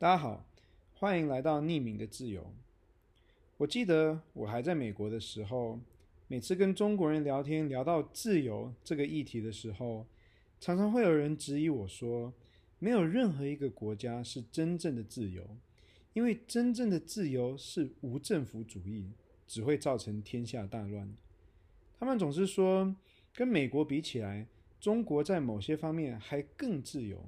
大家好，欢迎来到匿名的自由。我记得我还在美国的时候，每次跟中国人聊天，聊到自由这个议题的时候，常常会有人质疑我说，没有任何一个国家是真正的自由，因为真正的自由是无政府主义，只会造成天下大乱。他们总是说，跟美国比起来，中国在某些方面还更自由。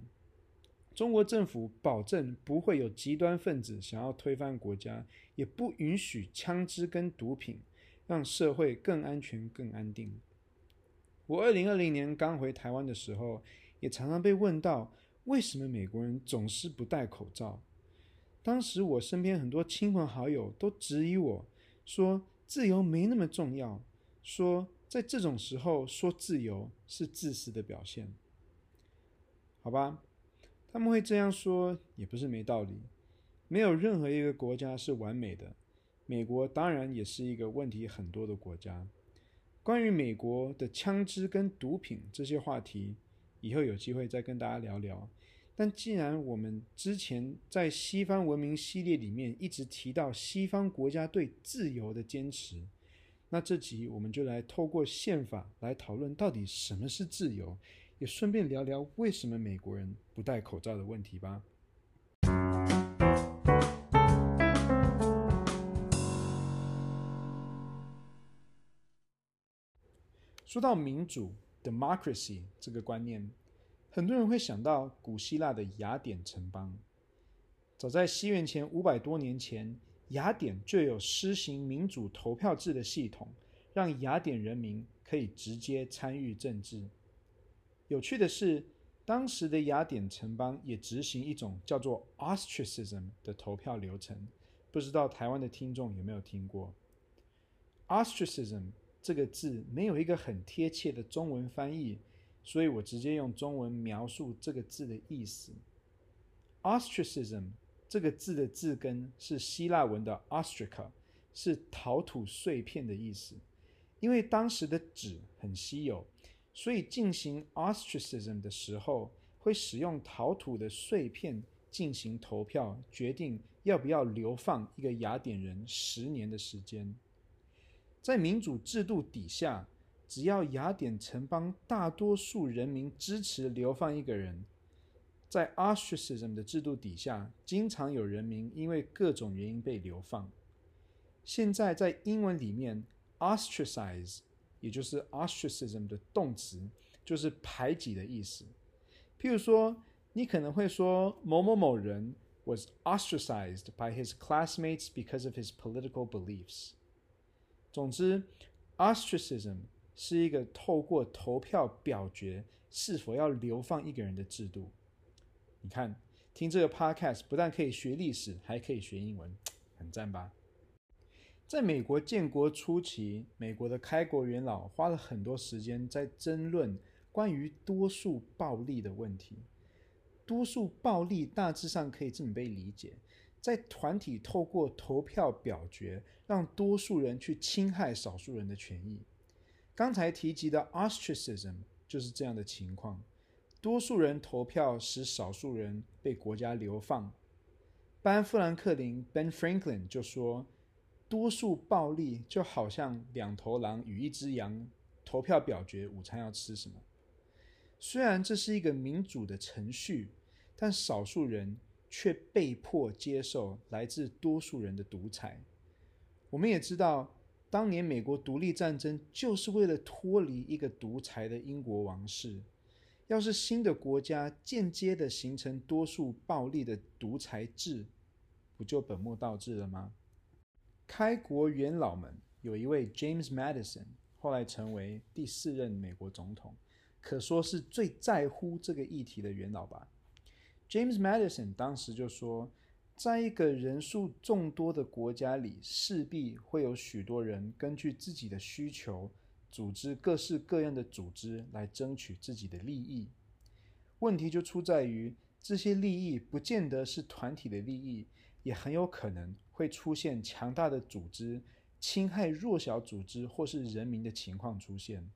中国政府保证不会有极端分子想要推翻国家，也不允许枪支跟毒品，让社会更安全、更安定。我二零二零年刚回台湾的时候，也常常被问到为什么美国人总是不戴口罩。当时我身边很多亲朋好友都质疑我说，自由没那么重要，说在这种时候说自由是自私的表现。好吧。他们会这样说，也不是没道理。没有任何一个国家是完美的，美国当然也是一个问题很多的国家。关于美国的枪支跟毒品这些话题，以后有机会再跟大家聊聊。但既然我们之前在西方文明系列里面一直提到西方国家对自由的坚持，那这集我们就来透过宪法来讨论到底什么是自由。也顺便聊聊为什么美国人不戴口罩的问题吧。说到民主 （democracy） 这个观念，很多人会想到古希腊的雅典城邦。早在西元前五百多年前，雅典就有施行民主投票制的系统，让雅典人民可以直接参与政治。有趣的是，当时的雅典城邦也执行一种叫做 ostracism 的投票流程，不知道台湾的听众有没有听过？ostracism 这个字没有一个很贴切的中文翻译，所以我直接用中文描述这个字的意思。ostracism 这个字的字根是希腊文的 ostraca，是陶土碎片的意思。因为当时的纸很稀有。所以进行 ostracism 的时候，会使用陶土的碎片进行投票，决定要不要流放一个雅典人十年的时间。在民主制度底下，只要雅典城邦大多数人民支持流放一个人，在 ostracism 的制度底下，经常有人民因为各种原因被流放。现在在英文里面，ostracize。也就是 ostracism 的动词，就是排挤的意思。譬如说，你可能会说某某某人 was ostracized by his classmates because of his political beliefs。总之，ostracism 是一个透过投票表决是否要流放一个人的制度。你看，听这个 podcast 不但可以学历史，还可以学英文，很赞吧？在美国建国初期，美国的开国元老花了很多时间在争论关于多数暴力的问题。多数暴力大致上可以这么被理解：在团体透过投票表决，让多数人去侵害少数人的权益。刚才提及的 ostracism 就是这样的情况。多数人投票使少数人被国家流放。班富兰克林 Ben Franklin 就说。多数暴力就好像两头狼与一只羊投票表决午餐要吃什么。虽然这是一个民主的程序，但少数人却被迫接受来自多数人的独裁。我们也知道，当年美国独立战争就是为了脱离一个独裁的英国王室。要是新的国家间接的形成多数暴力的独裁制，不就本末倒置了吗？开国元老们有一位 James Madison，后来成为第四任美国总统，可说是最在乎这个议题的元老吧。James Madison 当时就说，在一个人数众多的国家里，势必会有许多人根据自己的需求，组织各式各样的组织来争取自己的利益。问题就出在于，这些利益不见得是团体的利益，也很有可能。会出现强大的组织侵害弱小组织或是人民的情况出现，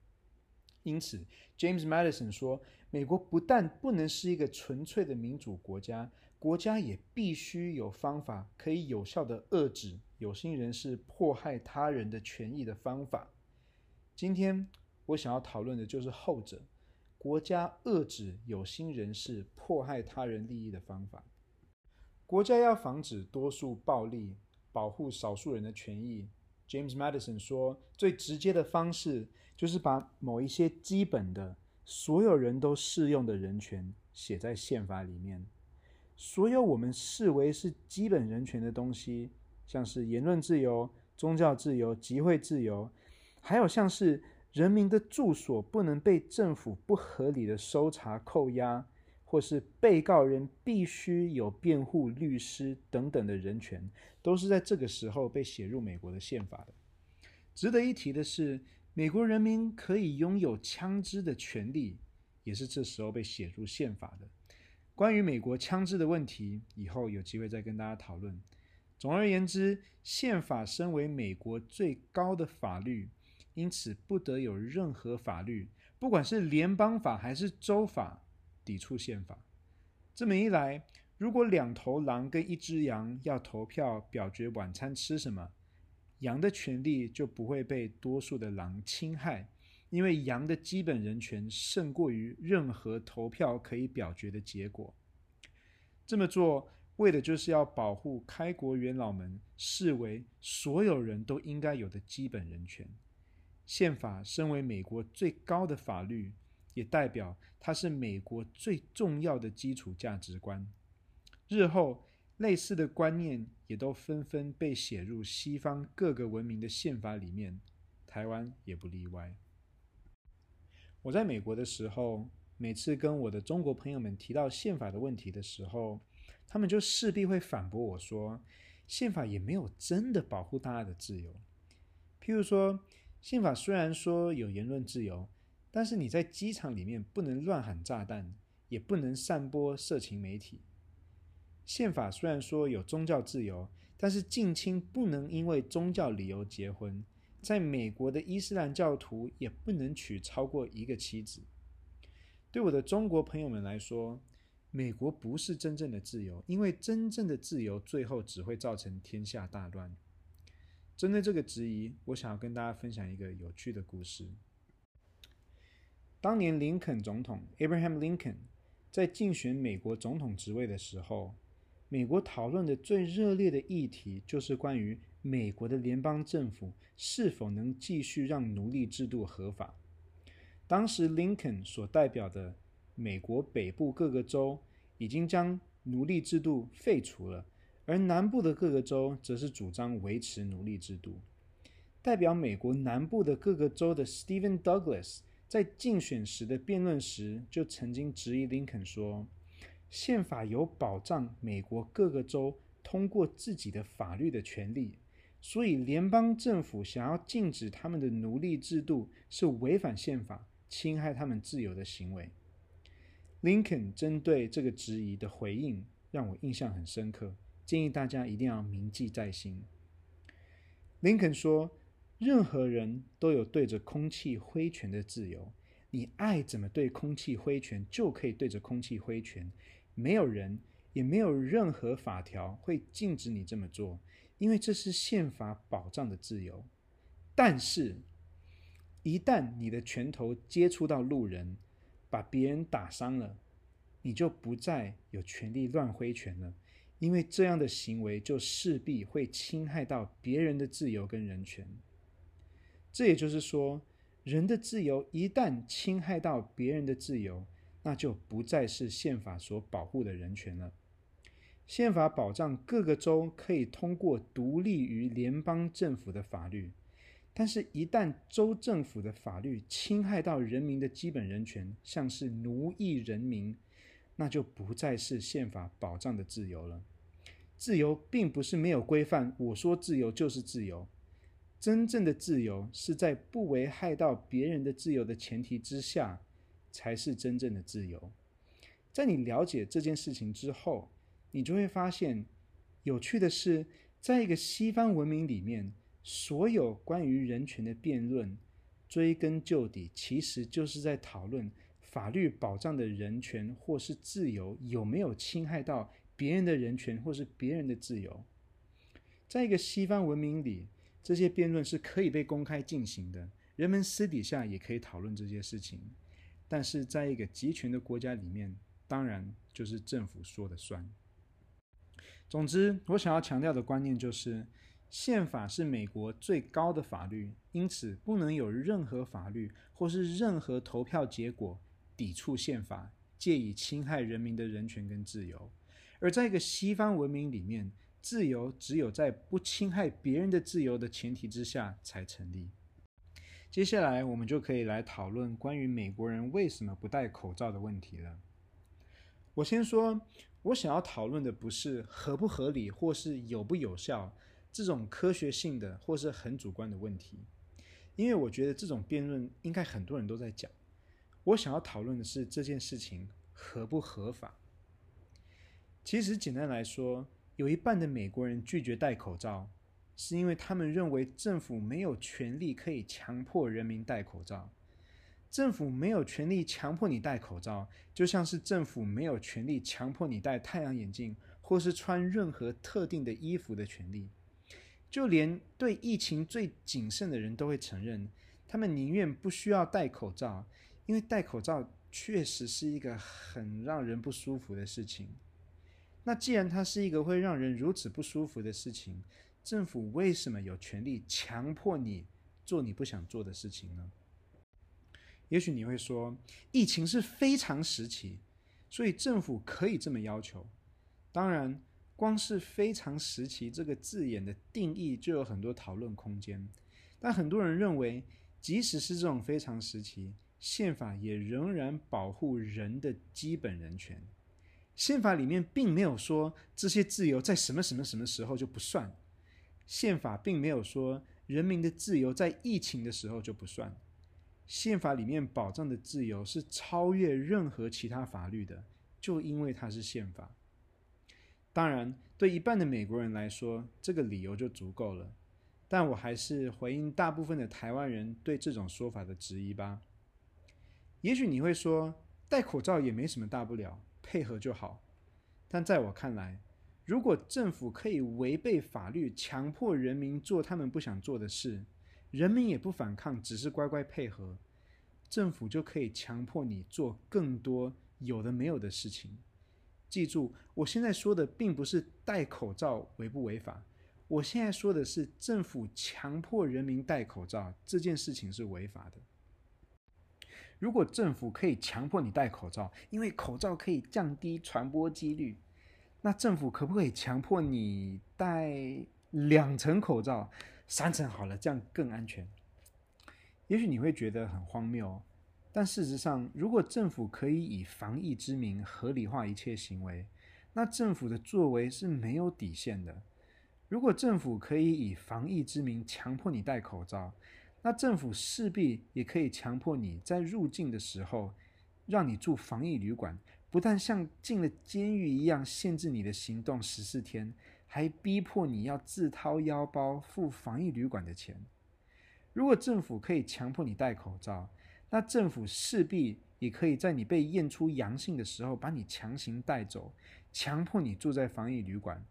因此，James Madison 说，美国不但不能是一个纯粹的民主国家，国家也必须有方法可以有效的遏制有心人士迫害他人的权益的方法。今天我想要讨论的就是后者，国家遏制有心人士迫害他人利益的方法。国家要防止多数暴力，保护少数人的权益。James Madison 说，最直接的方式就是把某一些基本的、所有人都适用的人权写在宪法里面。所有我们视为是基本人权的东西，像是言论自由、宗教自由、集会自由。还有像是人民的住所不能被政府不合理的搜查、扣押，或是被告人必须有辩护律师等等的人权，都是在这个时候被写入美国的宪法的。值得一提的是，美国人民可以拥有枪支的权利，也是这时候被写入宪法的。关于美国枪支的问题，以后有机会再跟大家讨论。总而言之，宪法身为美国最高的法律。因此，不得有任何法律，不管是联邦法还是州法，抵触宪法。这么一来，如果两头狼跟一只羊要投票表决晚餐吃什么，羊的权利就不会被多数的狼侵害，因为羊的基本人权胜过于任何投票可以表决的结果。这么做，为的就是要保护开国元老们视为所有人都应该有的基本人权。宪法身为美国最高的法律，也代表它是美国最重要的基础价值观。日后类似的观念也都纷纷被写入西方各个文明的宪法里面，台湾也不例外。我在美国的时候，每次跟我的中国朋友们提到宪法的问题的时候，他们就势必会反驳我说，宪法也没有真的保护大家的自由。譬如说，宪法虽然说有言论自由，但是你在机场里面不能乱喊炸弹，也不能散播色情媒体。宪法虽然说有宗教自由，但是近亲不能因为宗教理由结婚。在美国的伊斯兰教徒也不能娶超过一个妻子。对我的中国朋友们来说，美国不是真正的自由，因为真正的自由最后只会造成天下大乱。针对这个质疑，我想要跟大家分享一个有趣的故事。当年林肯总统 Abraham Lincoln 在竞选美国总统职位的时候，美国讨论的最热烈的议题就是关于美国的联邦政府是否能继续让奴隶制度合法。当时林肯所代表的美国北部各个州已经将奴隶制度废除了。而南部的各个州则是主张维持奴隶制度。代表美国南部的各个州的 Stephen Douglas 在竞选时的辩论时，就曾经质疑林肯说：“宪法有保障美国各个州通过自己的法律的权利，所以联邦政府想要禁止他们的奴隶制度是违反宪法、侵害他们自由的行为。”林肯针对这个质疑的回应让我印象很深刻。建议大家一定要铭记在心。林肯说：“任何人都有对着空气挥拳的自由，你爱怎么对空气挥拳，就可以对着空气挥拳。没有人，也没有任何法条会禁止你这么做，因为这是宪法保障的自由。但是，一旦你的拳头接触到路人，把别人打伤了，你就不再有权利乱挥拳了。”因为这样的行为就势必会侵害到别人的自由跟人权。这也就是说，人的自由一旦侵害到别人的自由，那就不再是宪法所保护的人权了。宪法保障各个州可以通过独立于联邦政府的法律，但是，一旦州政府的法律侵害到人民的基本人权，像是奴役人民。那就不再是宪法保障的自由了。自由并不是没有规范，我说自由就是自由。真正的自由是在不危害到别人的自由的前提之下，才是真正的自由。在你了解这件事情之后，你就会发现，有趣的是，在一个西方文明里面，所有关于人权的辩论，追根究底，其实就是在讨论。法律保障的人权或是自由有没有侵害到别人的人权或是别人的自由。在一个西方文明里，这些辩论是可以被公开进行的，人们私底下也可以讨论这些事情。但是在一个集权的国家里面，当然就是政府说了算。总之，我想要强调的观念就是，宪法是美国最高的法律，因此不能有任何法律或是任何投票结果抵触宪法，借以侵害人民的人权跟自由。而在一个西方文明里面，自由只有在不侵害别人的自由的前提之下才成立。接下来，我们就可以来讨论关于美国人为什么不戴口罩的问题了。我先说，我想要讨论的不是合不合理或是有不有效这种科学性的或是很主观的问题，因为我觉得这种辩论应该很多人都在讲。我想要讨论的是这件事情合不合法。其实简单来说，有一半的美国人拒绝戴口罩，是因为他们认为政府没有权利可以强迫人民戴口罩。政府没有权利强迫你戴口罩，就像是政府没有权利强迫你戴太阳眼镜，或是穿任何特定的衣服的权利。就连对疫情最谨慎的人都会承认，他们宁愿不需要戴口罩，因为戴口罩确实是一个很让人不舒服的事情。那既然它是一个会让人如此不舒服的事情，政府为什么有权利强迫你做你不想做的事情呢？也许你会说，疫情是非常时期，所以政府可以这么要求。当然，光是“非常时期”这个字眼的定义就有很多讨论空间。但很多人认为，即使是这种非常时期，宪法也仍然保护人的基本人权。宪法里面并没有说这些自由在什么什么什么时候就不算，宪法并没有说人民的自由在疫情的时候就不算，宪法里面保障的自由是超越任何其他法律的，就因为它是宪法。当然，对一半的美国人来说，这个理由就足够了，但我还是回应大部分的台湾人对这种说法的质疑吧。也许你会说，戴口罩也没什么大不了。配合就好，但在我看来，如果政府可以违背法律，强迫人民做他们不想做的事，人民也不反抗，只是乖乖配合，政府就可以强迫你做更多有的没有的事情。记住，我现在说的并不是戴口罩违不违法，我现在说的是政府强迫人民戴口罩这件事情是违法的。如果政府可以强迫你戴口罩，因为口罩可以降低传播几率，那政府可不可以强迫你戴两层口罩，三层好了，这样更安全？也许你会觉得很荒谬，但事实上，如果政府可以以防疫之名合理化一切行为，那政府的作为是没有底线的。如果政府可以以防疫之名强迫你戴口罩，那政府势必也可以强迫你在入境的时候，让你住防疫旅馆，不但像进了监狱一样限制你的行动十四天，还逼迫你要自掏腰包付防疫旅馆的钱。如果政府可以强迫你戴口罩，那政府势必也可以在你被验出阳性的时候把你强行带走，强迫你住在防疫旅馆。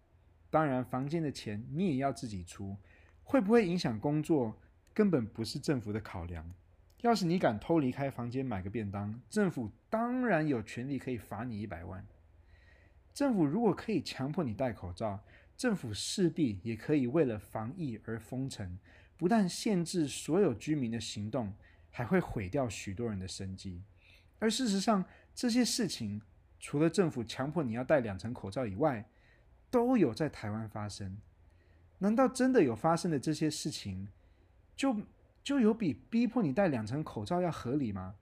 当然，房间的钱你也要自己出，会不会影响工作？根本不是政府的考量。要是你敢偷离开房间买个便当，政府当然有权利可以罚你一百万。政府如果可以强迫你戴口罩，政府势必也可以为了防疫而封城，不但限制所有居民的行动，还会毁掉许多人的生计。而事实上，这些事情除了政府强迫你要戴两层口罩以外，都有在台湾发生。难道真的有发生的这些事情？就就有比逼迫你戴两层口罩要合理吗？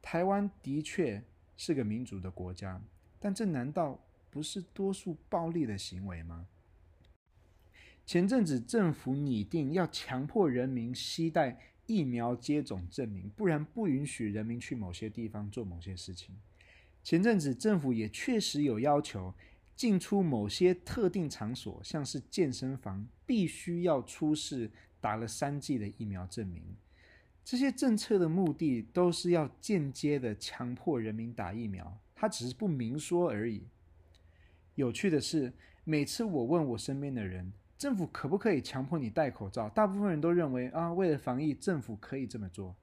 台湾的确是个民主的国家，但这难道不是多数暴力的行为吗？前阵子政府拟定要强迫人民携带疫苗接种证明，不然不允许人民去某些地方做某些事情。前阵子政府也确实有要求，进出某些特定场所，像是健身房，必须要出示。打了三剂的疫苗证明，这些政策的目的都是要间接的强迫人民打疫苗，他只是不明说而已。有趣的是，每次我问我身边的人，政府可不可以强迫你戴口罩？大部分人都认为啊，为了防疫，政府可以这么做。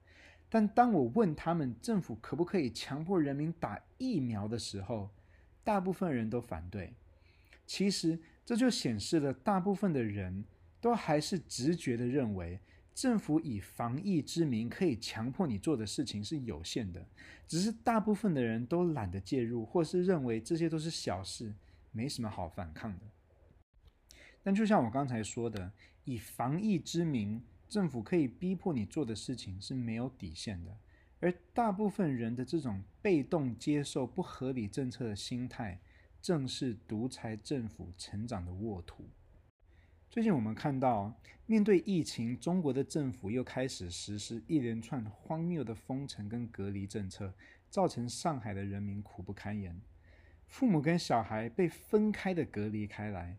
但当我问他们，政府可不可以强迫人民打疫苗的时候，大部分人都反对。其实这就显示了，大部分的人都还是直觉地认为，政府以防疫之名可以强迫你做的事情是有限的。只是大部分的人都懒得介入，或是认为这些都是小事，没什么好反抗的。但就像我刚才说的，以防疫之名，政府可以逼迫你做的事情是没有底线的。而大部分人的这种被动接受不合理政策的心态，正是独裁政府成长的沃土。最近我们看到，面对疫情，中国的政府又开始实施一连串荒谬的封城跟隔离政策，造成上海的人民苦不堪言。父母跟小孩被分开的隔离开来，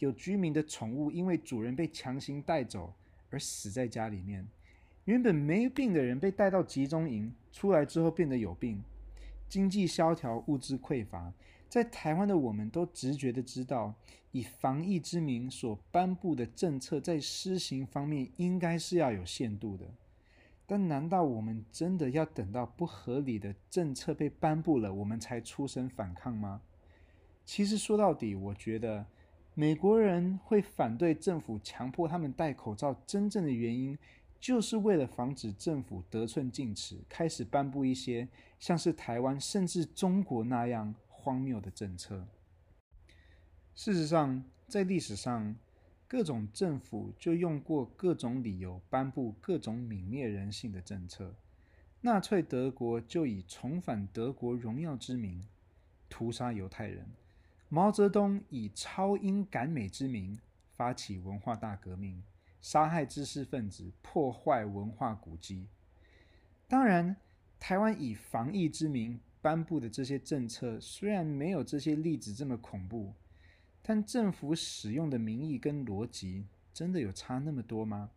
有居民的宠物因为主人被强行带走而死在家里面，原本没病的人被带到集中营，出来之后变得有病，经济萧条，物资匮乏。在台湾的我们都直觉的知道，以防疫之名所颁布的政策，在施行方面应该是要有限度的。但难道我们真的要等到不合理的政策被颁布了，我们才出声反抗吗？其实说到底，我觉得美国人会反对政府强迫他们戴口罩，真正的原因就是为了防止政府得寸进尺，开始颁布一些像是台湾甚至中国那样。荒谬的政策。事实上，在历史上，各种政府就用过各种理由颁布各种泯灭人性的政策。纳粹德国就以重返德国荣耀之名屠杀犹太人；毛泽东以超英赶美之名发起文化大革命，杀害知识分子，破坏文化古迹。当然，台湾以防疫之名。颁布的这些政策虽然没有这些例子这么恐怖，但政府使用的名义跟逻辑真的有差那么多吗？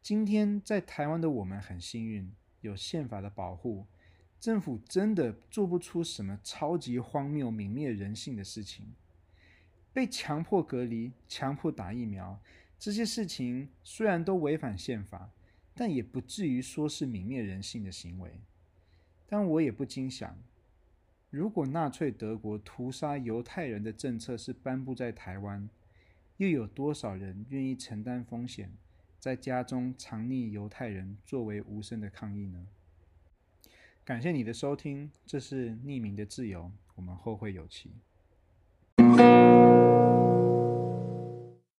今天在台湾的我们很幸运，有宪法的保护，政府真的做不出什么超级荒谬、泯灭人性的事情。被强迫隔离、强迫打疫苗，这些事情虽然都违反宪法，但也不至于说是泯灭人性的行为。但我也不禁想，如果纳粹德国屠杀犹太人的政策是颁布在台湾，又有多少人愿意承担风险，在家中藏匿犹太人作为无声的抗议呢？感谢你的收听，这是匿名的自由，我们后会有期。